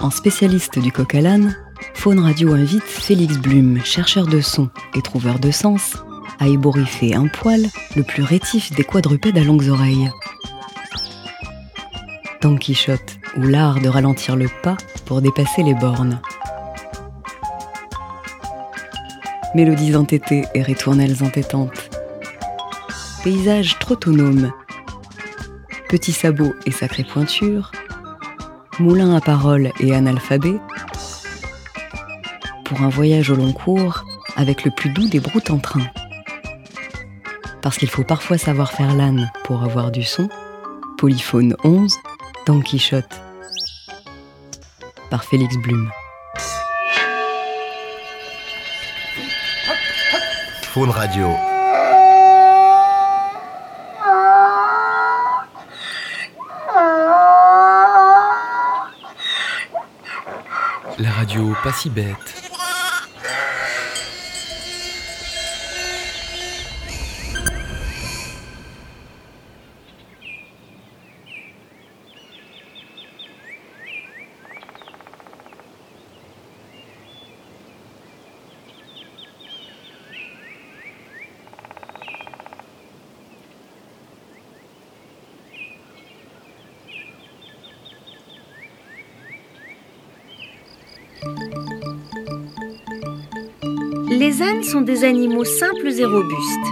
En spécialiste du coq à l'âne, Faune Radio invite Félix Blum, chercheur de son et trouveur de sens, à ébouriffer un poil le plus rétif des quadrupèdes à longues oreilles. Don Quichotte, ou l'art de ralentir le pas pour dépasser les bornes. Mélodies entêtées et ritournelles entêtantes. Paysages trottonomes. Petits sabots et sacrées pointures. Moulins à paroles et analphabet. Pour un voyage au long cours avec le plus doux des broutes en train. Parce qu'il faut parfois savoir faire l'âne pour avoir du son. Polyphone 11, Don Quichotte. Par Félix Blum. Faune Radio. La pas si bête. Sont des animaux simples et robustes.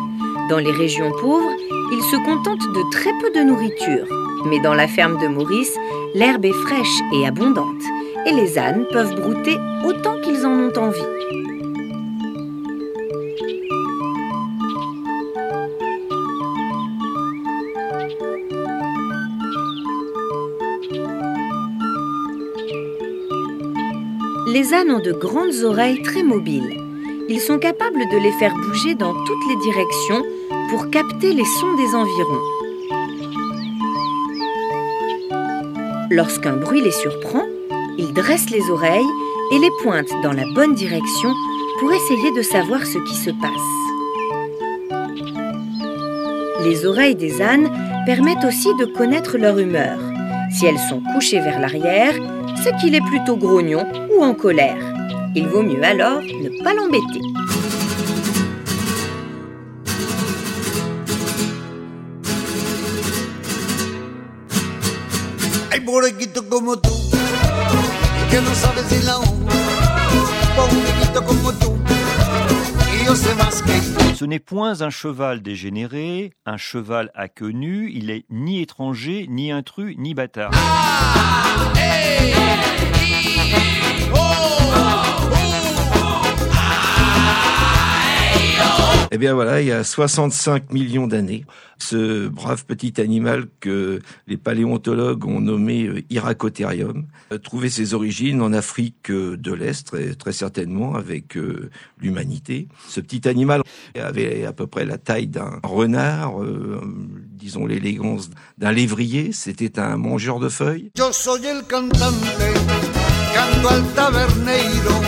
Dans les régions pauvres, ils se contentent de très peu de nourriture. Mais dans la ferme de Maurice, l'herbe est fraîche et abondante. Et les ânes peuvent brouter autant qu'ils en ont envie. Les ânes ont de grandes oreilles très mobiles. Ils sont capables de les faire bouger dans toutes les directions pour capter les sons des environs. Lorsqu'un bruit les surprend, ils dressent les oreilles et les pointent dans la bonne direction pour essayer de savoir ce qui se passe. Les oreilles des ânes permettent aussi de connaître leur humeur. Si elles sont couchées vers l'arrière, c'est qu'il est plutôt grognon ou en colère. Il vaut mieux alors ne pas l'embêter. Hay borreguito como tú, que no sabes si la un borreguito como tú, y yo sé más que tú. Ce n'est point un cheval dégénéré, un cheval à queue nue, il est ni étranger, ni intrus, ni bâtard. Eh bien voilà, il y a 65 millions d'années, ce brave petit animal que les paléontologues ont nommé euh, Iracotherium a trouvé ses origines en Afrique euh, de l'Est, très, très certainement avec euh, l'humanité. Ce petit animal avait à peu près la taille d'un renard, disons l'élégance d'un lévrier, c'était un mangeur de feuilles. Cantante, canto al taberneiro,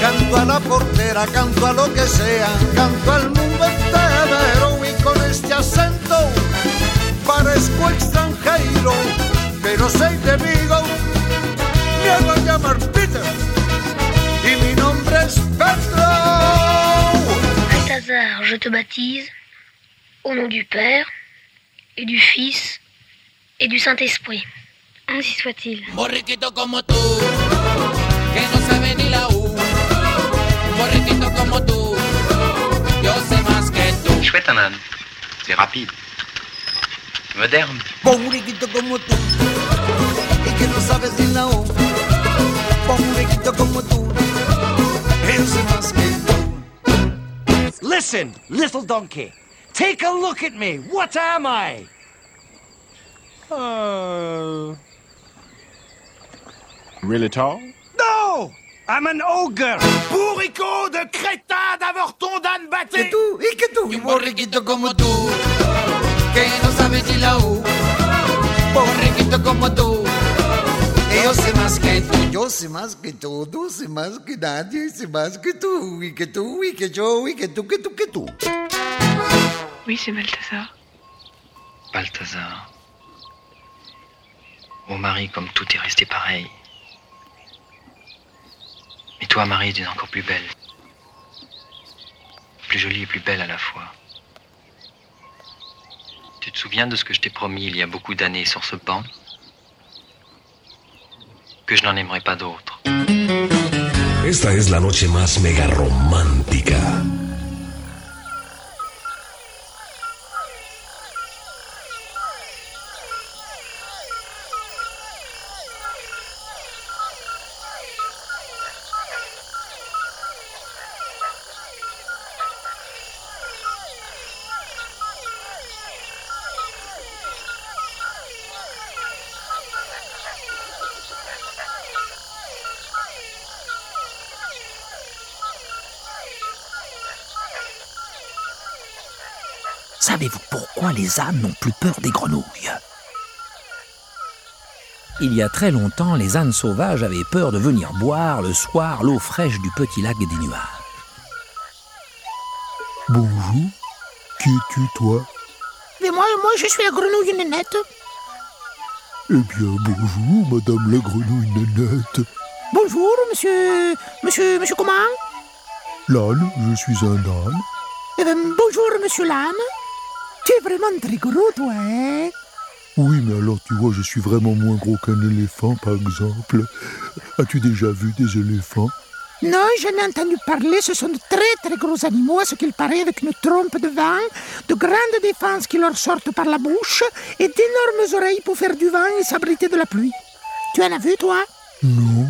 canto a la portera, canto a lo que sea, canto al mundo entero y con este acento parezco extranjero, pero soy de Vigo, me hago llamar Peter y mi nombre es Pedro. Balthazar, je te baptise au nom du Père et du Fils et du Saint-Esprit. Ainsi soit-il. Borriquito como tú, C'est rapide. Moderne. Borriquito como tú, y que no sabes ni la O. Borriquito como tú, yo sé más que tú. Listen, little donkey. Take a look at me. What am I? Uh, really tall? No! I'm an ogre! Bourricot de crétin d'avorton d'âne batté. Que tú, y que Y un borriquito como tú, que no sabe ni la U. Borriquito como tú, yo sé más que tú, yo sé más que todo, sé más que nadie, sé más que tú, y que tú, y que yo, y que tú, que tú, que tú. Oui, c'est Balthazar. Balthazar. Mon mari, comme tout est resté pareil. Et toi, Marie, tu es encore plus belle. Plus jolie et plus belle à la fois. Tu te souviens de ce que je t'ai promis il y a beaucoup d'années sur ce banc Que je n'en aimerais pas d'autres. Savez-vous pourquoi les ânes n'ont plus peur des grenouilles? Il y a très longtemps, les ânes sauvages avaient peur de venir boire le soir l'eau fraîche du petit lac des nuages. Bonjour, qui es-tu toi? Mais moi, moi, je suis la grenouille nénette. Eh bien, bonjour, madame la grenouille nénette. Bonjour, monsieur. Monsieur. Monsieur comment? L'âne, je suis un âne. Eh bien, bonjour, monsieur l'âne. Vraiment très gros, toi, hein? Oui, mais alors tu vois, je suis vraiment moins gros qu'un éléphant, par exemple. As-tu déjà vu des éléphants? Non, j'en ai entendu parler. Ce sont de très très gros animaux, à ce qu'il paraît, avec une trompe de vent, de grandes défenses qui leur sortent par la bouche et d'énormes oreilles pour faire du vent et s'abriter de la pluie. Tu en as vu, toi? Non.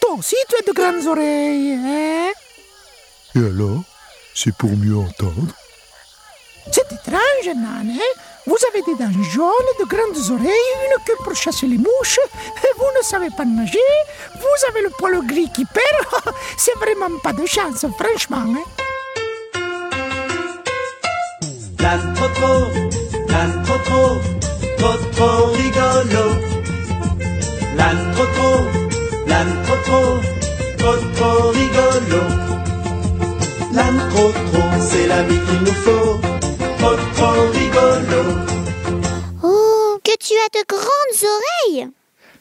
Toi aussi, tu as de grandes oreilles, hein? Et alors? C'est pour mieux entendre C'est étrange, Nan, hein? Vous avez des dents jaunes, de grandes oreilles, une queue pour chasser les mouches, et vous ne savez pas nager, vous avez le poil gris qui perd, c'est vraiment pas de chance, franchement, hein? L'âne trop trop, trop trop rigolo. L'âne trop trop, l'âne trop trop, trop trop rigolo. L'âne trop trop, c'est l'ami qu'il nous faut, trop trop rigolo. Oh, que tu as de grandes oreilles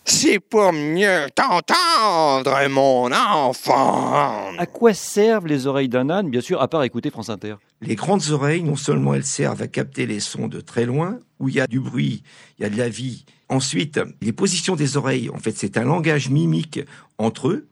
C'est pour mieux t'entendre, mon enfant. À quoi servent les oreilles d'un âne Bien sûr, à part écouter France Inter. Les grandes oreilles, non seulement elles servent à capter les sons de très loin, où il y a du bruit, il y a de la vie. Ensuite, les positions des oreilles, en fait, c'est un langage mimique entre eux.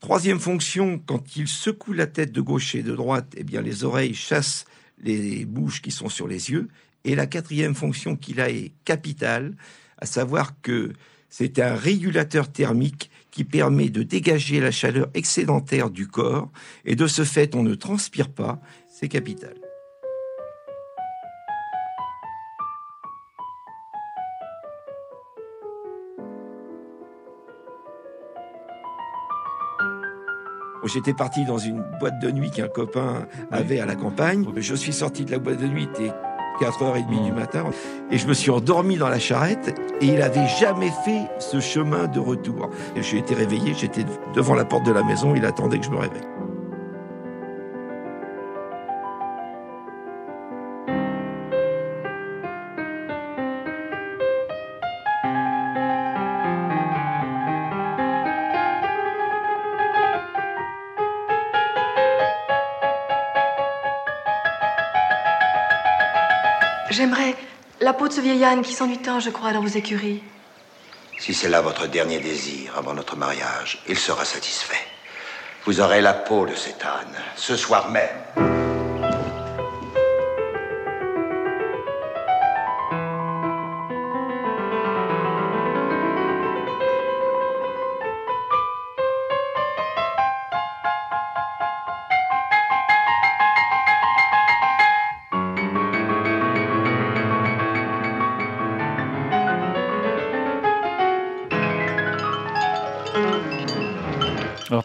Troisième fonction, quand ils secouent la tête de gauche et de droite, eh bien, les oreilles chassent les bouches qui sont sur les yeux. Et la quatrième fonction qu'il a est capitale, à savoir que c'est un régulateur thermique qui permet de dégager la chaleur excédentaire du corps et de ce fait on ne transpire pas, c'est capital. J'étais parti dans une boîte de nuit qu'un copain avait à la campagne. Je suis sorti de la boîte de nuit, il était 4h30 du matin, et je me suis endormi dans la charrette, et il avait jamais fait ce chemin de retour. Et j'ai été réveillé, j'étais devant la porte de la maison, il attendait que je me réveille. De ce vieil âne qui s'ennuie tant, je crois, dans vos écuries. Si c'est là votre dernier désir avant notre mariage, il sera satisfait. Vous aurez la peau de cet âne, ce soir même.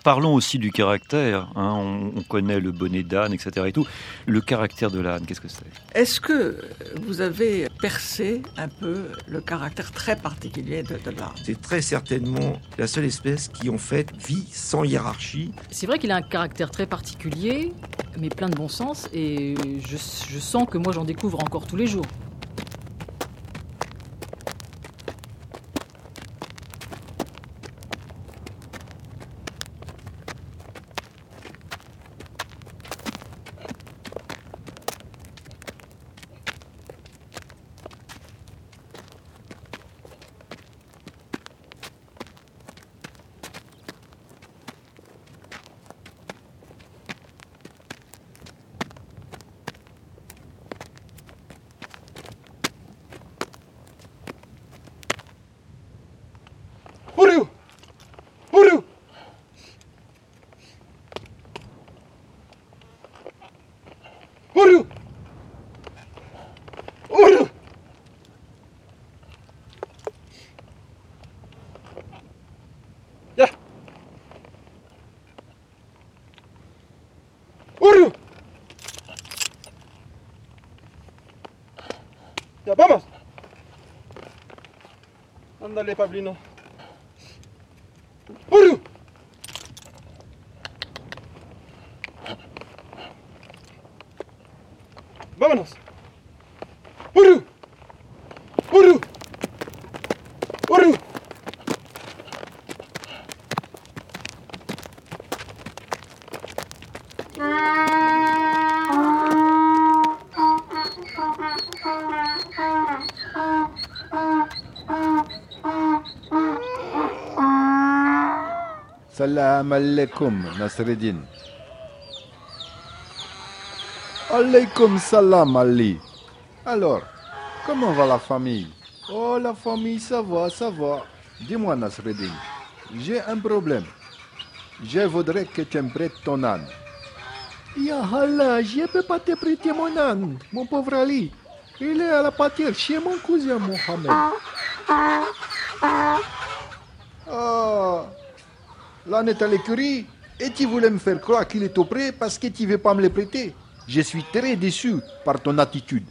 Parlons aussi du caractère. hein. On, on connaît le bonnet d'âne, etc. Et tout. Le caractère de l'âne, qu'est-ce que c'est? Est-ce que vous avez percé un peu le caractère très particulier de, de l'âne? C'est très certainement la seule espèce qui en fait vit sans hiérarchie. C'est vrai qu'il a un caractère très particulier, mais plein de bon sens, et je, je sens que moi j'en découvre encore tous les jours. Vamos Ándale, Pablino. ¡Vámonos! Salam alaikum, Nasreddin. Alaikum salam, Ali. Alors, comment va la famille? Oh, la famille, ça va, ça va. Dis-moi, Nasreddin, j'ai un problème. Je voudrais que tu me prêtes ton âne. Ya Allah, je ne peux pas te prêter mon âne, mon pauvre Ali. Il est à la pâture chez mon cousin Mohamed. Oh, l'âne est à l'écurie et tu voulais me faire croire qu'il est au prêt parce que tu ne veux pas me le prêter. Je suis très déçu par ton attitude.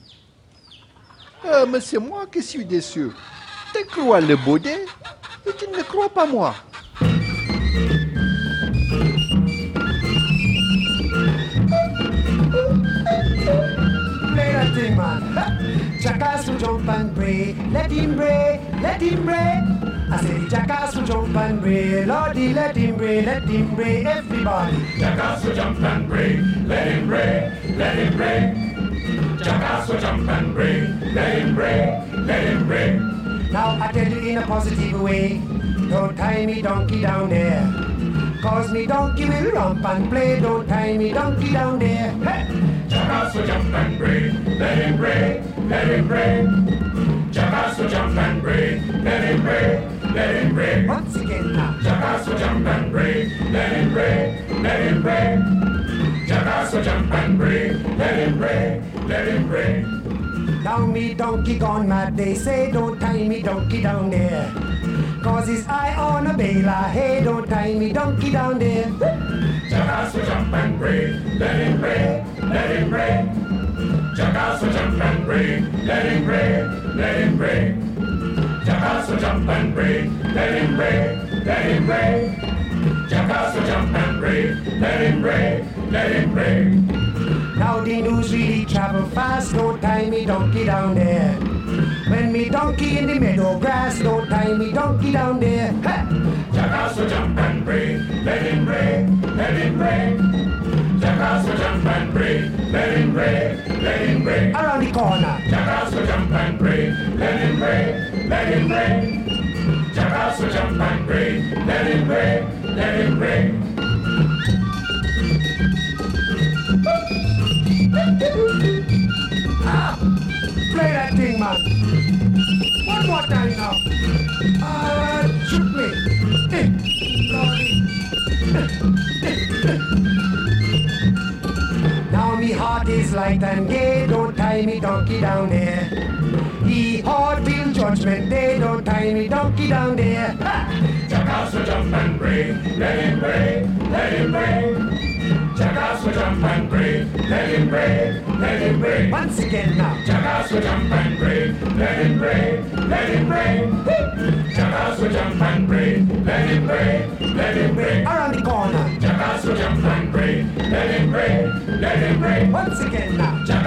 Euh, mais c'est moi qui suis déçu. Tu crois le baudet et tu ne crois pas moi. Let him let him. I say jackass will jump and bray. Lordy, let him bray, let him bray. Everybody. Jackass will jump and bray. Let him bray, let him bray. Jackass will jump and bray. Let him bray, let him bray. Now I tell you in a positive way. Don't tie me donkey down there. Cause me donkey will romp and play. Don't tie me donkey down there. Hey! Jackass will jump and bray. Let him bray, let him bray. Jackass will jump and bray. Let him bray, bray. Now me donkey gone mad, they say don't tie me donkey down there. Cause his eye on a bailer, hey don't tie me donkey down there. Jackass will jump and bray. Let him bray, let him bray. Jackass will jump and bray. Let him bray, let him bray. Jackass will jump and bray. Let him bray, let him bray. Jackass will jump and bray. Let him bray, let him bray. Now the news really travel fast, don't tie me donkey down there. When me donkey in the meadow grass, don't tie me donkey down there. Hey! Jackass will jump and bray. Let him bray, let him bray. Jackass will jump and bray. Let him bray, let him bray. Around the corner. Jackass will jump and bray. Let him bray, let him bray. Jackass will jump and bray. Let him bray, let him bray. Play that thing, man. One more time now. Ah, shoot me. Eh. Now me heart is light and gay, don't tie me donkey down there. He heart feel judgment day, don't tie me donkey down there. Jackass will jump and bray. Let him bray, let him bray. Jackass will jump and bray. Let him bray, let him bray. Once again now. Jackass will jump and bray. Let him bray, let him bray. Jackass will jump and bray. Let him bray, let him bray. Around the corner. Jackass will jump and bray. Let him bray, let him bray. Once again now. Jackass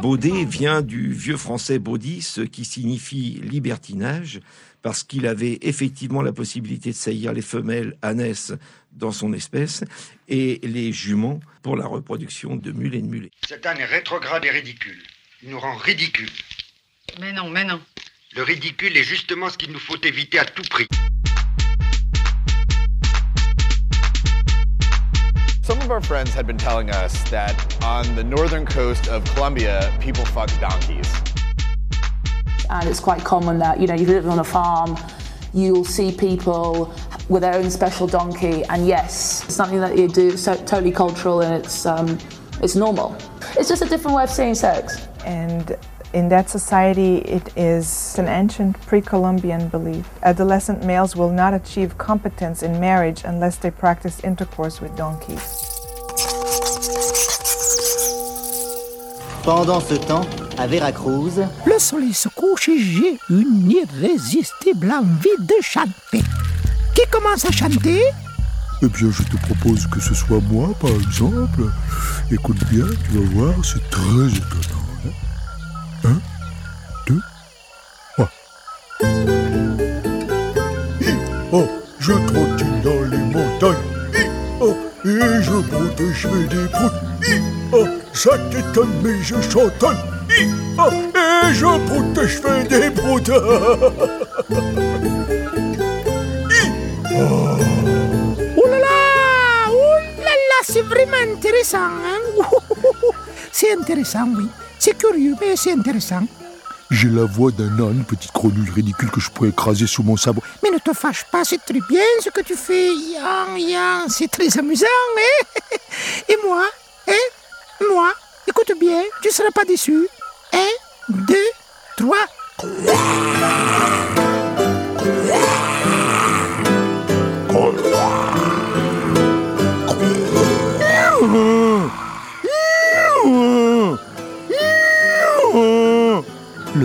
baudet vient du vieux français baudis, ce qui signifie libertinage, parce qu'il avait effectivement la possibilité de saillir les femelles ânesses dans son espèce et les juments pour la reproduction de mules et de mulets. Cet âne est rétrograde et ridicule. Il nous rend ridicule. Mais non, mais non. Le ridicule est justement ce qu'il nous faut éviter à tout prix. Some of our friends had been telling us that on the northern coast of Colombia, people fuck donkeys. and it's quite common that, you know, you live on a farm, you'll see people with their own special donkey, and yes, it's something that you do, so totally cultural and it's, um, it's normal. It's just a different way of seeing sex. And in that society, it is an ancient pre Columbian belief. Adolescent males will not achieve competence in marriage unless they practice intercourse with donkeys. Pendant ce temps, à Veracruz, Le soleil se couche et j'ai une irrésistible envie de chanter. Qui commence à chanter Eh bien, je te propose que ce soit moi, par exemple. Écoute bien, tu vas voir, c'est très étonnant. Oh, je trottine dans les montagnes. Oh, et je broute et je fais des Oh, ça t'étonne, mais je chantonne. Oh, et je broute et je fais des Oh. Oh là là Oh là là, c'est vraiment intéressant, hein C'est intéressant, oui. C'est curieux, mais c'est intéressant. J'ai la voix d'un âne, petite grenouille ridicule que je pourrais écraser sous mon sabot. Mais ne te fâche pas, c'est très bien ce que tu fais, Yan, Yan. C'est très amusant, hein Et moi, hein Moi, écoute bien, tu seras pas déçu. Un, deux, trois.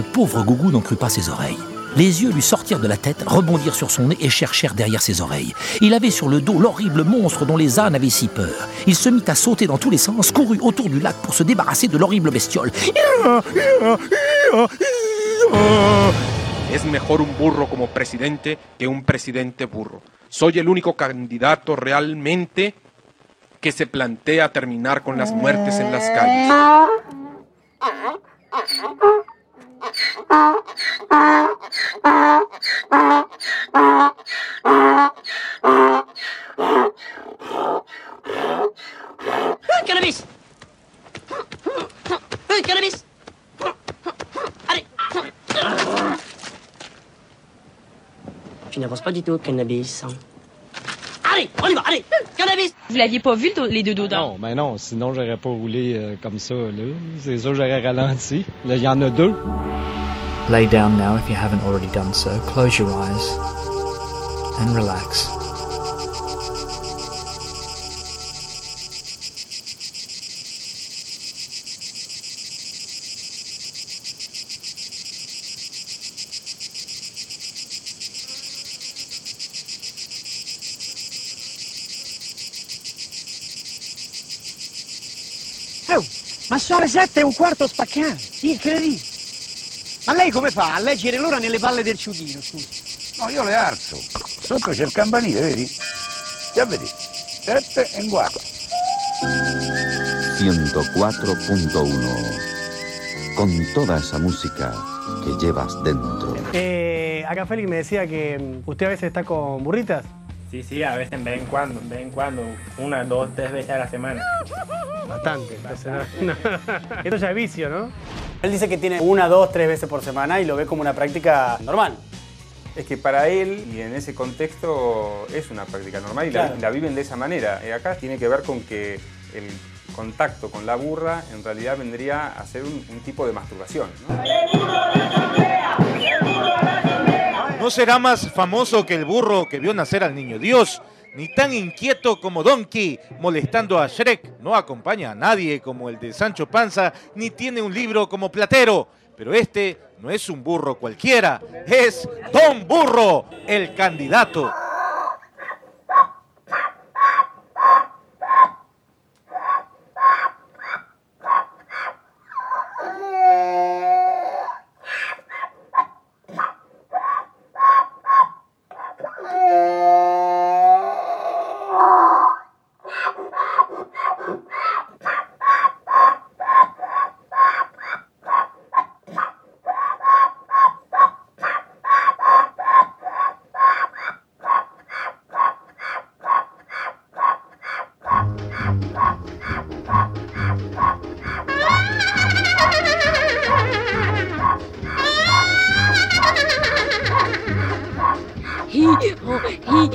Pauvre Gougou n'en crut pas ses oreilles. Les yeux lui sortirent de la tête, rebondirent sur son nez et cherchèrent derrière ses oreilles. Il avait sur le dos l'horrible monstre dont les ânes avaient si peur. Il se mit à sauter dans tous les sens, courut autour du lac pour se débarrasser de l'horrible bestiole. Es mejor un burro como presidente que un presidente burro. Soy el único candidato realmente que se plantea terminar con las muertes en las calles. Cannabis. Cannabis. Allez. Tu n'avances pas du tout, cannabis. Allez, on y va, allez Cannabis Vous l'aviez pas vu, le- les deux dos Non, ben non, sinon j'aurais pas roulé euh, comme ça, là. C'est sûr, j'aurais ralenti. Là, il y en a deux. Lay down now if you haven't already done so. Close your eyes and relax. Ma sono le sette e un quarto spaccate, incredibile. Ma lei come fa a leggere l'ora nelle palle del ciuchino, scusi? No, io le alzo. Sotto c'è il campanile, vedi? Ya vedi. Sette e un quarto. 104.1 Con toda esa música que llevas dentro. Eh, acá Félix me decía que mm, usted a veces está con burritas. Sí, sí, a veces de vez en cuando, de vez en cuando, una, dos, tres veces a la semana. Bastante. entonces no- no. Esto ya es vicio, ¿no? Él dice que tiene una, dos, tres veces por semana y lo ve como una práctica normal. Es que para él y en ese contexto es una práctica normal y la- Claro. la, viven de esa manera. Eh, acá tiene que ver con que el contacto con la burra en realidad vendría a ser un, un tipo de masturbación. ¿no? No será más famoso que el burro que vio nacer al niño Dios, ni tan inquieto como Donkey molestando a Shrek. No acompaña a nadie como el de Sancho Panza, ni tiene un libro como Platero. Pero este no es un burro cualquiera, es Don Burro, el candidato. 快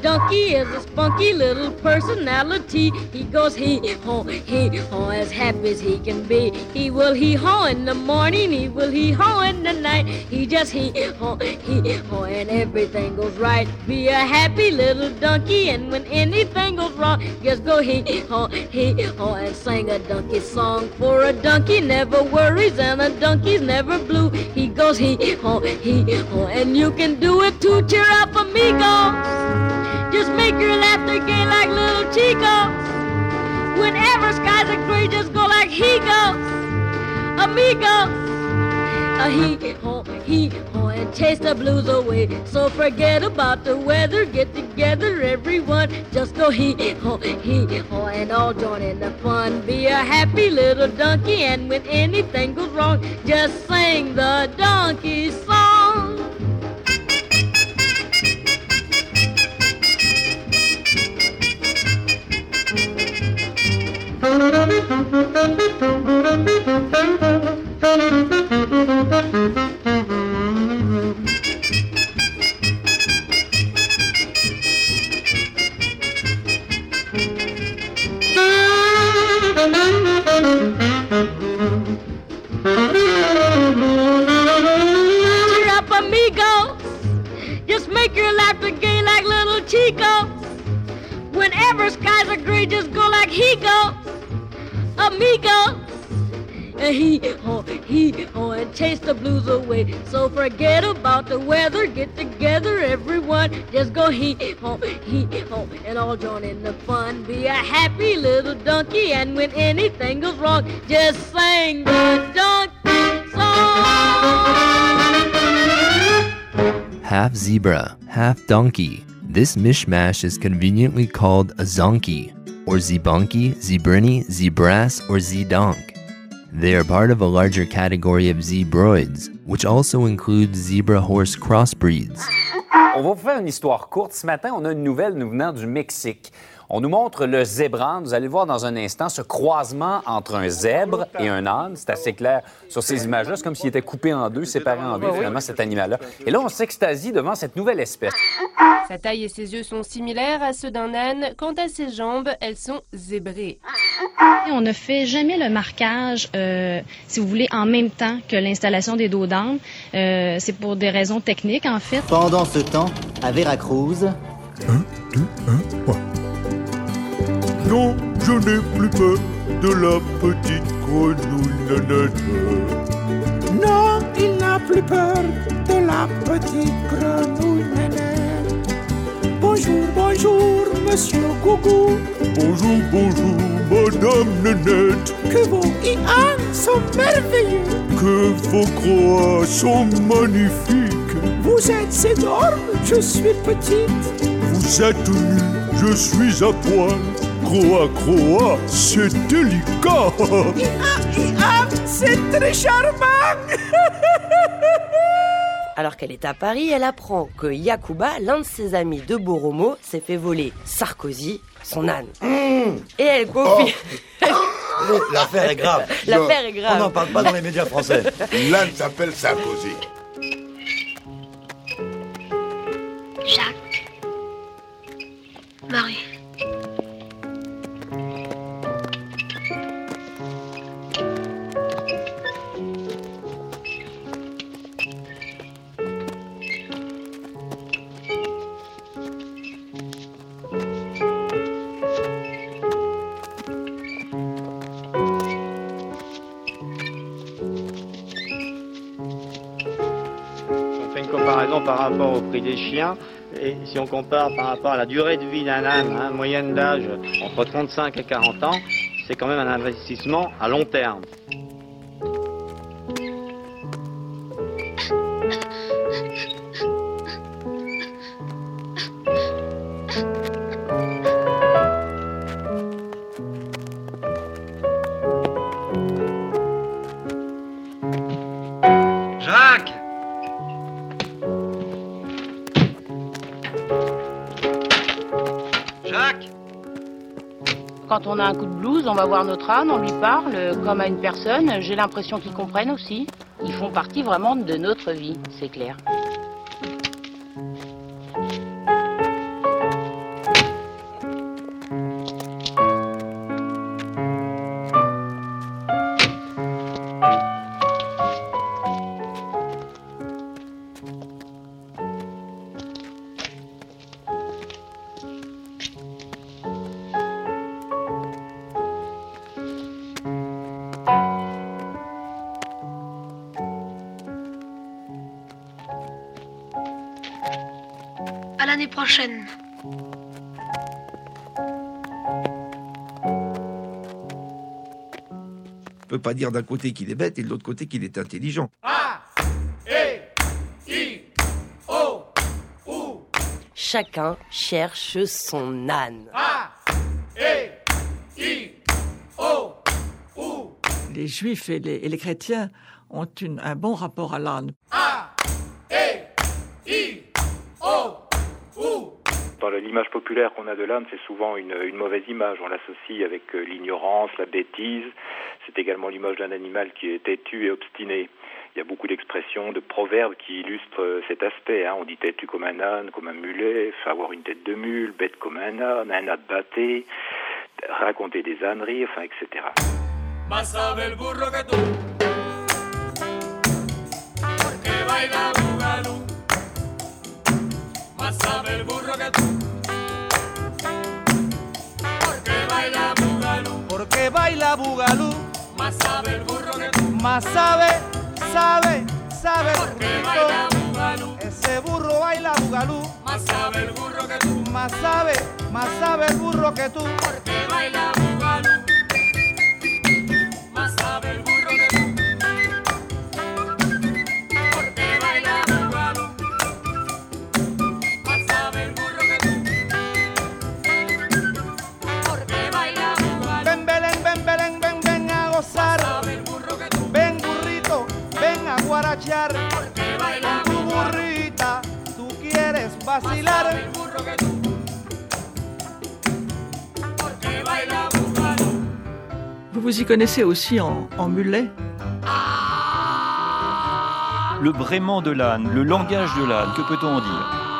donkey is a spunky little personality. He goes hee haw, hee haw, as happy as he can be. He will hee haw in the morning, he will hee haw in the night. He just hee haw, hee haw, and everything goes right. Be a happy little donkey, and when anything goes wrong, just go hee haw, hee haw, and sing a donkey song. For a donkey never worries, and a donkey's never blue. He goes hee haw, hee haw, and you can do it too. cheer up amigos. Just make your laughter gay like little chicos. Whenever skies are gray, just go like he goes. Amigos. A uh, he ho, he ho, and chase the blues away. So forget about the weather, get together, everyone. Just go he ho, he ho, and all join in the fun. Be a happy little donkey, and when anything goes wrong, just sing the Chico. Whenever skies are gray, just go like he goes. Amigo. And he ho, he ho, and chase the blues away. So forget about the weather, get together, everyone. Just go he ho, he ho, and all join in the fun. Be a happy little donkey, and when anything goes wrong, just sing the donkey song. Half zebra, half donkey. This mishmash is conveniently called a zonkey, or zebunky, zebrini, zebras, or zedonk. They are part of a larger category of zebroids, which also includes zebra horse crossbreeds. On va vous faire une histoire courte. Ce matin, on a une nouvelle nous venant du Mexique. On nous montre le zébran. Vous allez voir dans un instant ce croisement entre un zèbre et un âne. C'est assez clair sur ces images-là. C'est comme s'il était coupé en deux, séparé en deux, finalement, cet animal-là. Et là, on s'extasie devant cette nouvelle espèce. Sa taille et ses yeux sont similaires à ceux d'un âne. Quant à ses jambes, elles sont zébrées. On ne fait jamais le marquage, euh, si vous voulez, en même temps que l'installation des dos d'âne. Euh, c'est pour des raisons techniques, en fait. Pendant ce temps, à Veracruz, Non, je n'ai plus peur de la petite grenouille nanette. Non, il n'a plus peur de la petite grenouille nénette. Bonjour, bonjour, monsieur Gougou. Bonjour, bonjour, madame Nanette. Que vos ians sont merveilleux. Que vos croix sont magnifiques. Vous êtes énorme, je suis petite. Vous êtes nu, je suis à poil. Croix, croix, c'est délicat. C'est très charmant. Alors qu'elle est à Paris, elle apprend que Yakuba, l'un de ses amis de Boromo, s'est fait voler Sarkozy, son âne. Et elle confie. L'affaire est grave. L'affaire est grave. On n'en parle pas dans les médias français. L'âne s'appelle Sarkozy. Jacques. Marie. Des chiens, et si on compare par rapport à la durée de vie d'un âne, hein, moyenne d'âge entre 35 et 40 ans, c'est quand même un investissement à long terme. Quand on a un coup de blues, on va voir notre âne, on lui parle euh, comme à une personne. J'ai l'impression qu'ils comprennent aussi. Ils font partie vraiment de notre vie, c'est clair. L'année prochaine. On peut pas dire d'un côté qu'il est bête et de l'autre côté qu'il est intelligent. Chacun cherche son âne. Les juifs et les, et les chrétiens ont une- un bon rapport à l'âne. Populaire qu'on a de l'âne, c'est souvent une, mauvaise image. On l'associe avec euh, l'ignorance, la bêtise. C'est également l'image d'un animal qui est têtu et obstiné. Il y a beaucoup d'expressions, de proverbes qui illustrent euh, cet aspect. hein. On dit têtu comme un âne, comme un mulet, avoir une tête de mule, bête comme un âne, un âne batté, raconter des âneries, enfin, etc. Burro que. Baila bugalú, Más sabe el burro que tú. más sabe, sabe, sabe Porque baila bugalú. Ese burro baila bugalú, Más sabe el burro que tú. más sabe, más sabe el burro que tú. Porque baila bugalú. Vacilar. Vous vous y connaissez aussi en, en mulet? Le braiement de l'âne, le langage de l'âne, que peut-on en dire?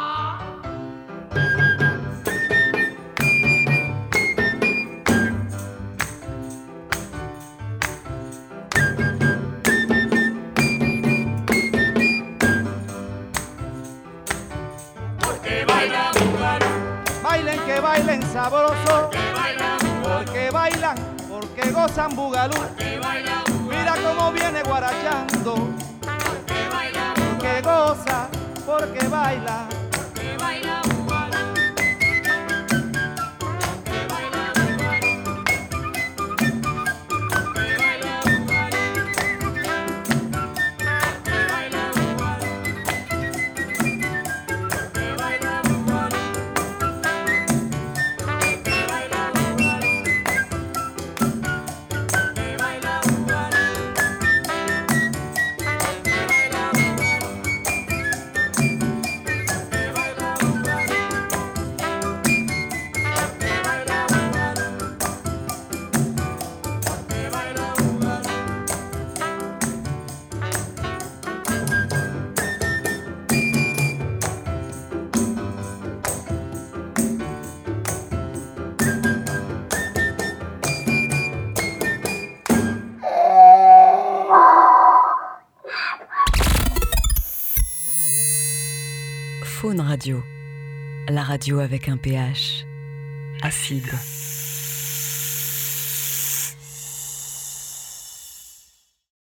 La radio avec un pH acide.